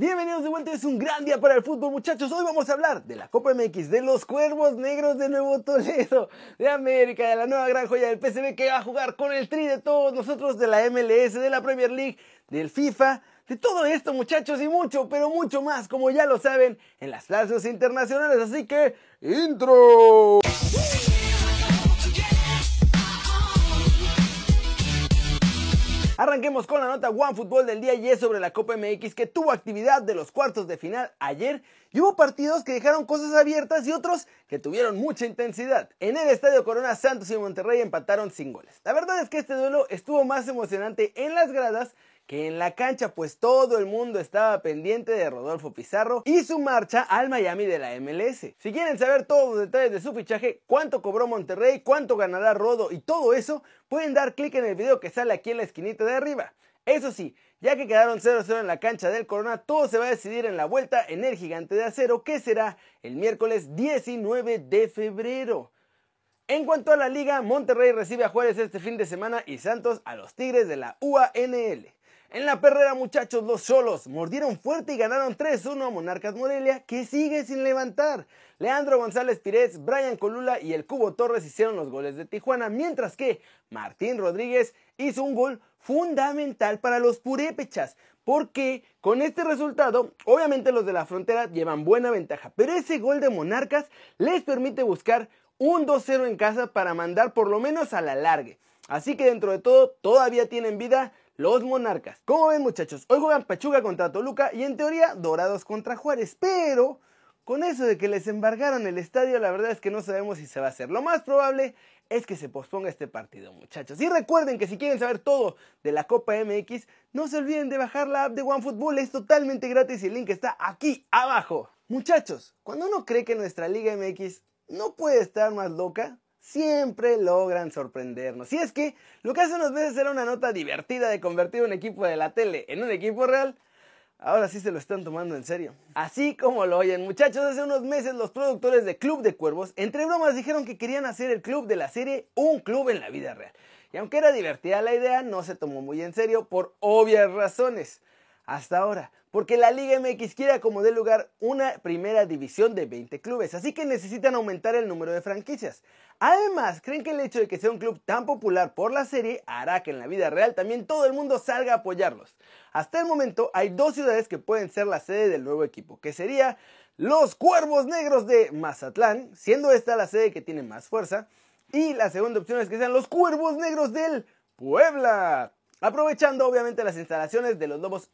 Bienvenidos de vuelta, es un gran día para el fútbol muchachos. Hoy vamos a hablar de la Copa MX, de los Cuervos Negros de Nuevo Toledo, de América, de la nueva gran joya del PCB que va a jugar con el tri de todos nosotros, de la MLS, de la Premier League, del FIFA, de todo esto muchachos y mucho, pero mucho más, como ya lo saben, en las plazas internacionales. Así que, intro. Arranquemos con la nota One Fútbol del día y es sobre la Copa MX que tuvo actividad de los cuartos de final ayer y hubo partidos que dejaron cosas abiertas y otros que tuvieron mucha intensidad. En el Estadio Corona Santos y Monterrey empataron sin goles. La verdad es que este duelo estuvo más emocionante en las gradas que en la cancha pues todo el mundo estaba pendiente de Rodolfo Pizarro y su marcha al Miami de la MLS. Si quieren saber todos los detalles de su fichaje, cuánto cobró Monterrey, cuánto ganará Rodo y todo eso, pueden dar clic en el video que sale aquí en la esquinita de arriba. Eso sí, ya que quedaron 0-0 en la cancha del Corona, todo se va a decidir en la vuelta en el Gigante de Acero, que será el miércoles 19 de febrero. En cuanto a la liga, Monterrey recibe a Juárez este fin de semana y Santos a los Tigres de la UANL. En la perrera, muchachos, los solos mordieron fuerte y ganaron 3-1 a Monarcas Morelia, que sigue sin levantar. Leandro González Pires, Brian Colula y el Cubo Torres hicieron los goles de Tijuana, mientras que Martín Rodríguez hizo un gol fundamental para los purépechas, porque con este resultado, obviamente los de la frontera llevan buena ventaja, pero ese gol de Monarcas les permite buscar un 2-0 en casa para mandar por lo menos a la largue. Así que dentro de todo, todavía tienen vida los Monarcas. Como ven muchachos, hoy juegan Pachuca contra Toluca y en teoría Dorados contra Juárez, pero con eso de que les embargaron el estadio, la verdad es que no sabemos si se va a hacer. Lo más probable es que se posponga este partido, muchachos. Y recuerden que si quieren saber todo de la Copa MX, no se olviden de bajar la app de OneFootball, es totalmente gratis y el link está aquí abajo. Muchachos, cuando uno cree que nuestra Liga MX no puede estar más loca, siempre logran sorprendernos. Y es que lo que hace unos meses era una nota divertida de convertir un equipo de la tele en un equipo real, ahora sí se lo están tomando en serio. Así como lo oyen, muchachos, hace unos meses los productores de Club de Cuervos, entre bromas, dijeron que querían hacer el club de la serie un club en la vida real. Y aunque era divertida la idea, no se tomó muy en serio por obvias razones. Hasta ahora, porque la Liga MX quiere como de lugar una primera división de 20 clubes, así que necesitan aumentar el número de franquicias. Además, creen que el hecho de que sea un club tan popular por la serie hará que en la vida real también todo el mundo salga a apoyarlos. Hasta el momento hay dos ciudades que pueden ser la sede del nuevo equipo, que sería los Cuervos Negros de Mazatlán, siendo esta la sede que tiene más fuerza, y la segunda opción es que sean los Cuervos Negros del Puebla, aprovechando obviamente las instalaciones de los Lobos.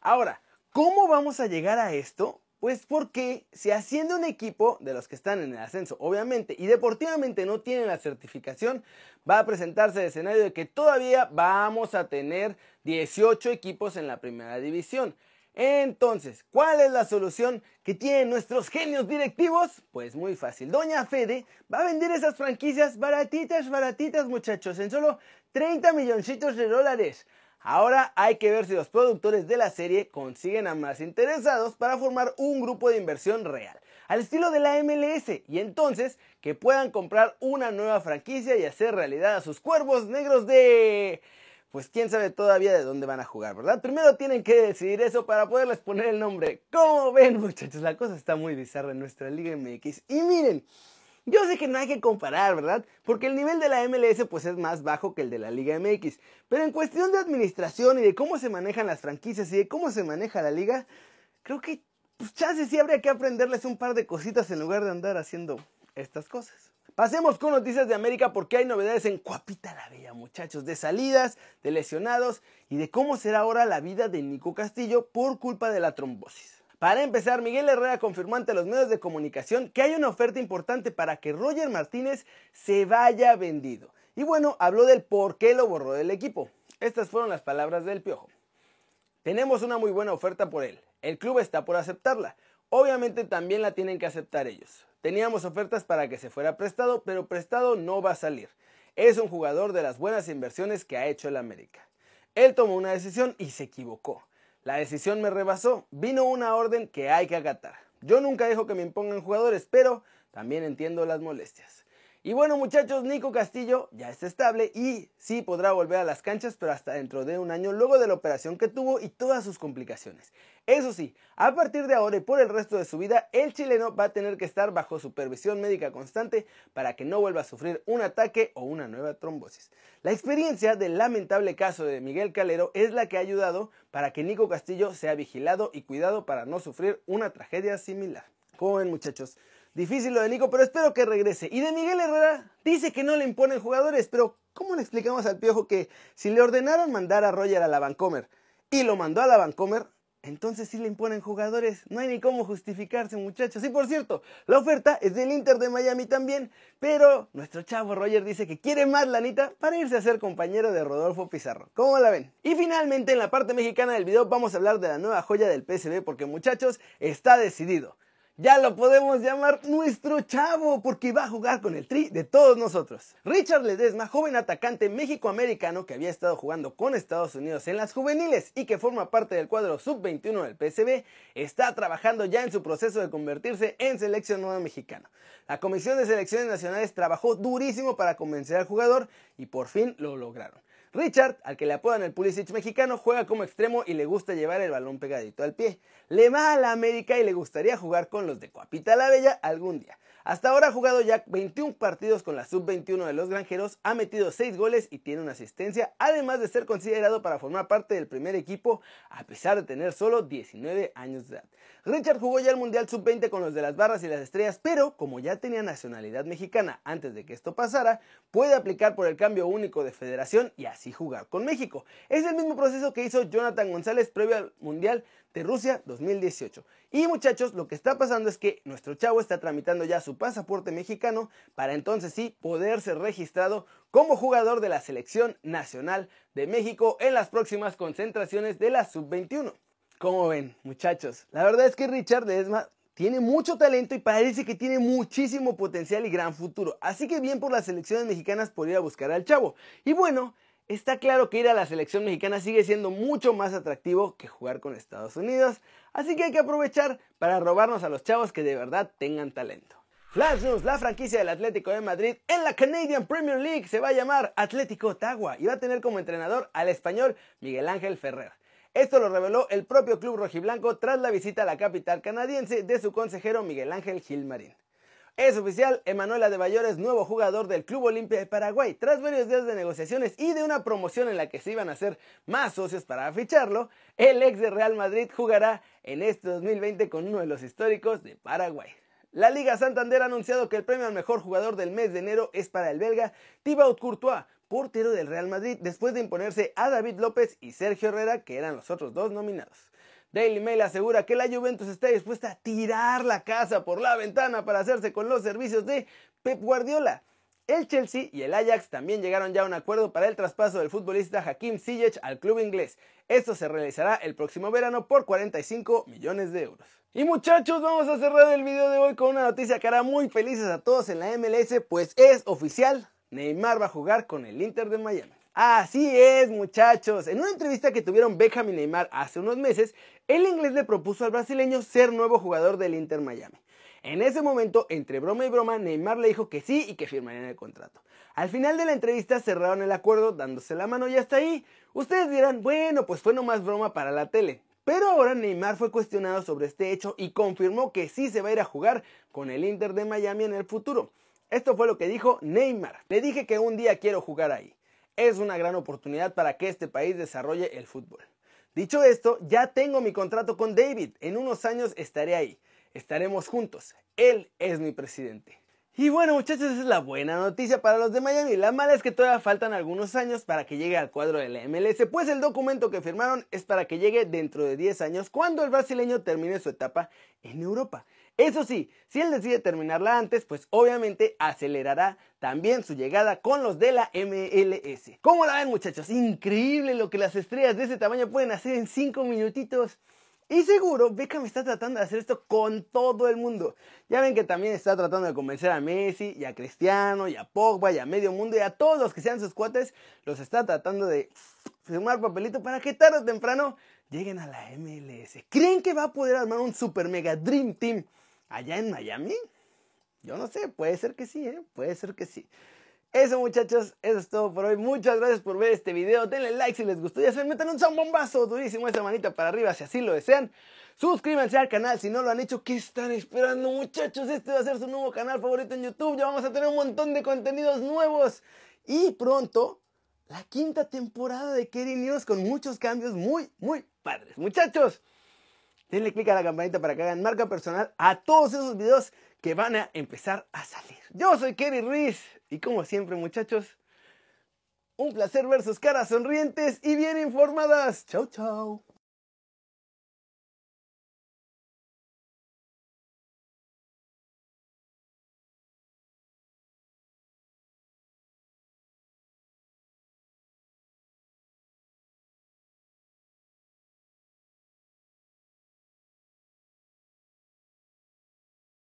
Ahora, ¿cómo vamos a llegar a esto? Pues porque si haciendo un equipo de los que están en el ascenso, obviamente, y deportivamente no tienen la certificación, va a presentarse el escenario de que todavía vamos a tener 18 equipos en la primera división. Entonces, ¿cuál es la solución que tienen nuestros genios directivos? Pues muy fácil. Doña Fede va a vender esas franquicias baratitas, baratitas, muchachos, en solo 30 milloncitos de dólares. Ahora hay que ver si los productores de la serie consiguen a más interesados para formar un grupo de inversión real, al estilo de la MLS, y entonces que puedan comprar una nueva franquicia y hacer realidad a sus cuervos negros de... Pues quién sabe todavía de dónde van a jugar, ¿verdad? Primero tienen que decidir eso para poderles poner el nombre. Como ven muchachos, la cosa está muy bizarra en nuestra Liga MX. Y miren, yo sé que no hay que comparar, ¿verdad? Porque el nivel de la MLS pues es más bajo que el de la Liga MX. Pero en cuestión de administración y de cómo se manejan las franquicias y de cómo se maneja la liga, creo que pues chances sí habría que aprenderles un par de cositas en lugar de andar haciendo estas cosas. Pasemos con noticias de América porque hay novedades en Cuapita la Bella, muchachos, de salidas, de lesionados y de cómo será ahora la vida de Nico Castillo por culpa de la trombosis. Para empezar, Miguel Herrera confirmó ante los medios de comunicación que hay una oferta importante para que Roger Martínez se vaya vendido. Y bueno, habló del por qué lo borró del equipo. Estas fueron las palabras del Piojo. Tenemos una muy buena oferta por él. El club está por aceptarla. Obviamente también la tienen que aceptar ellos. Teníamos ofertas para que se fuera prestado, pero prestado no va a salir. Es un jugador de las buenas inversiones que ha hecho el América. Él tomó una decisión y se equivocó. La decisión me rebasó, vino una orden que hay que acatar. Yo nunca dejo que me impongan jugadores, pero también entiendo las molestias. Y bueno muchachos, Nico Castillo ya está estable y sí podrá volver a las canchas, pero hasta dentro de un año luego de la operación que tuvo y todas sus complicaciones. Eso sí, a partir de ahora y por el resto de su vida, el chileno va a tener que estar bajo supervisión médica constante para que no vuelva a sufrir un ataque o una nueva trombosis. La experiencia del lamentable caso de Miguel Calero es la que ha ayudado para que Nico Castillo sea vigilado y cuidado para no sufrir una tragedia similar. ¿Cómo ven muchachos? Difícil lo de Nico, pero espero que regrese. Y de Miguel Herrera, dice que no le imponen jugadores, pero ¿cómo le explicamos al Piojo que si le ordenaron mandar a Roger a la Vancomer y lo mandó a la Vancomer, entonces sí le imponen jugadores? No hay ni cómo justificarse, muchachos. Y por cierto, la oferta es del Inter de Miami también, pero nuestro chavo Roger dice que quiere más lanita para irse a ser compañero de Rodolfo Pizarro. ¿Cómo la ven? Y finalmente, en la parte mexicana del video, vamos a hablar de la nueva joya del PSB, porque muchachos, está decidido ya lo podemos llamar nuestro chavo porque va a jugar con el tri de todos nosotros. Richard Ledesma, joven atacante mexicoamericano que había estado jugando con Estados Unidos en las juveniles y que forma parte del cuadro sub-21 del PSB, está trabajando ya en su proceso de convertirse en seleccionado mexicano. La Comisión de Selecciones Nacionales trabajó durísimo para convencer al jugador y por fin lo lograron. Richard, al que le apodan el Pulisic mexicano, juega como extremo y le gusta llevar el balón pegadito al pie. Le va a la América y le gustaría jugar con los de Coapita la Bella algún día. Hasta ahora ha jugado ya 21 partidos con la sub-21 de los granjeros, ha metido 6 goles y tiene una asistencia, además de ser considerado para formar parte del primer equipo a pesar de tener solo 19 años de edad. Richard jugó ya el Mundial sub-20 con los de las barras y las estrellas, pero como ya tenía nacionalidad mexicana antes de que esto pasara, puede aplicar por el cambio único de federación y así jugar con México. Es el mismo proceso que hizo Jonathan González previo al Mundial de Rusia 2018. Y muchachos, lo que está pasando es que nuestro chavo está tramitando ya su pasaporte mexicano para entonces sí poder ser registrado como jugador de la selección nacional de México en las próximas concentraciones de la sub-21. Como ven, muchachos, la verdad es que Richard Esma tiene mucho talento y parece que tiene muchísimo potencial y gran futuro. Así que bien por las selecciones mexicanas por ir a buscar al chavo. Y bueno, Está claro que ir a la selección mexicana sigue siendo mucho más atractivo que jugar con Estados Unidos, así que hay que aprovechar para robarnos a los chavos que de verdad tengan talento. Flash News, la franquicia del Atlético de Madrid en la Canadian Premier League se va a llamar Atlético Ottawa y va a tener como entrenador al español Miguel Ángel Ferrer. Esto lo reveló el propio club rojiblanco tras la visita a la capital canadiense de su consejero Miguel Ángel Gilmarín. Es oficial, Emanuela de Bayor es nuevo jugador del Club Olimpia de Paraguay. Tras varios días de negociaciones y de una promoción en la que se iban a hacer más socios para ficharlo, el ex de Real Madrid jugará en este 2020 con uno de los históricos de Paraguay. La Liga Santander ha anunciado que el premio al mejor jugador del mes de enero es para el belga Thibaut Courtois, portero del Real Madrid, después de imponerse a David López y Sergio Herrera, que eran los otros dos nominados. Daily Mail asegura que la Juventus está dispuesta a tirar la casa por la ventana para hacerse con los servicios de Pep Guardiola. El Chelsea y el Ajax también llegaron ya a un acuerdo para el traspaso del futbolista Hakim Ziyech al club inglés. Esto se realizará el próximo verano por 45 millones de euros. Y muchachos, vamos a cerrar el video de hoy con una noticia que hará muy felices a todos en la MLS, pues es oficial, Neymar va a jugar con el Inter de Miami. Así es, muchachos. En una entrevista que tuvieron Beckham y Neymar hace unos meses, el inglés le propuso al brasileño ser nuevo jugador del Inter Miami. En ese momento, entre broma y broma, Neymar le dijo que sí y que firmarían el contrato. Al final de la entrevista cerraron el acuerdo dándose la mano y hasta ahí. Ustedes dirán, bueno, pues fue nomás broma para la tele. Pero ahora Neymar fue cuestionado sobre este hecho y confirmó que sí se va a ir a jugar con el Inter de Miami en el futuro. Esto fue lo que dijo Neymar. Le dije que un día quiero jugar ahí es una gran oportunidad para que este país desarrolle el fútbol. Dicho esto, ya tengo mi contrato con David. En unos años estaré ahí. Estaremos juntos. Él es mi presidente. Y bueno muchachos, esa es la buena noticia para los de Miami. La mala es que todavía faltan algunos años para que llegue al cuadro de la MLS, pues el documento que firmaron es para que llegue dentro de 10 años cuando el brasileño termine su etapa en Europa. Eso sí, si él decide terminarla antes, pues obviamente acelerará también su llegada con los de la MLS. ¿Cómo la ven muchachos? Increíble lo que las estrellas de ese tamaño pueden hacer en 5 minutitos. Y seguro Beckham está tratando de hacer esto con todo el mundo. Ya ven que también está tratando de convencer a Messi y a Cristiano y a Pogba y a medio mundo y a todos los que sean sus cuates. Los está tratando de firmar papelito para que tarde o temprano lleguen a la MLS. ¿Creen que va a poder armar un super mega dream team allá en Miami? Yo no sé, puede ser que sí, ¿eh? Puede ser que sí. Eso muchachos, eso es todo por hoy. Muchas gracias por ver este video. Denle like si les gustó. Ya se metan un zambombazo durísimo esa manita para arriba si así lo desean. Suscríbanse al canal si no lo han hecho. ¿Qué están esperando muchachos? Este va a ser su nuevo canal favorito en YouTube. Ya vamos a tener un montón de contenidos nuevos. Y pronto, la quinta temporada de Kerry News con muchos cambios muy, muy padres. Muchachos, denle click a la campanita para que hagan marca personal a todos esos videos que van a empezar a salir. Yo soy Kerry Ruiz y como siempre muchachos, un placer ver sus caras sonrientes y bien informadas. Chau, chau.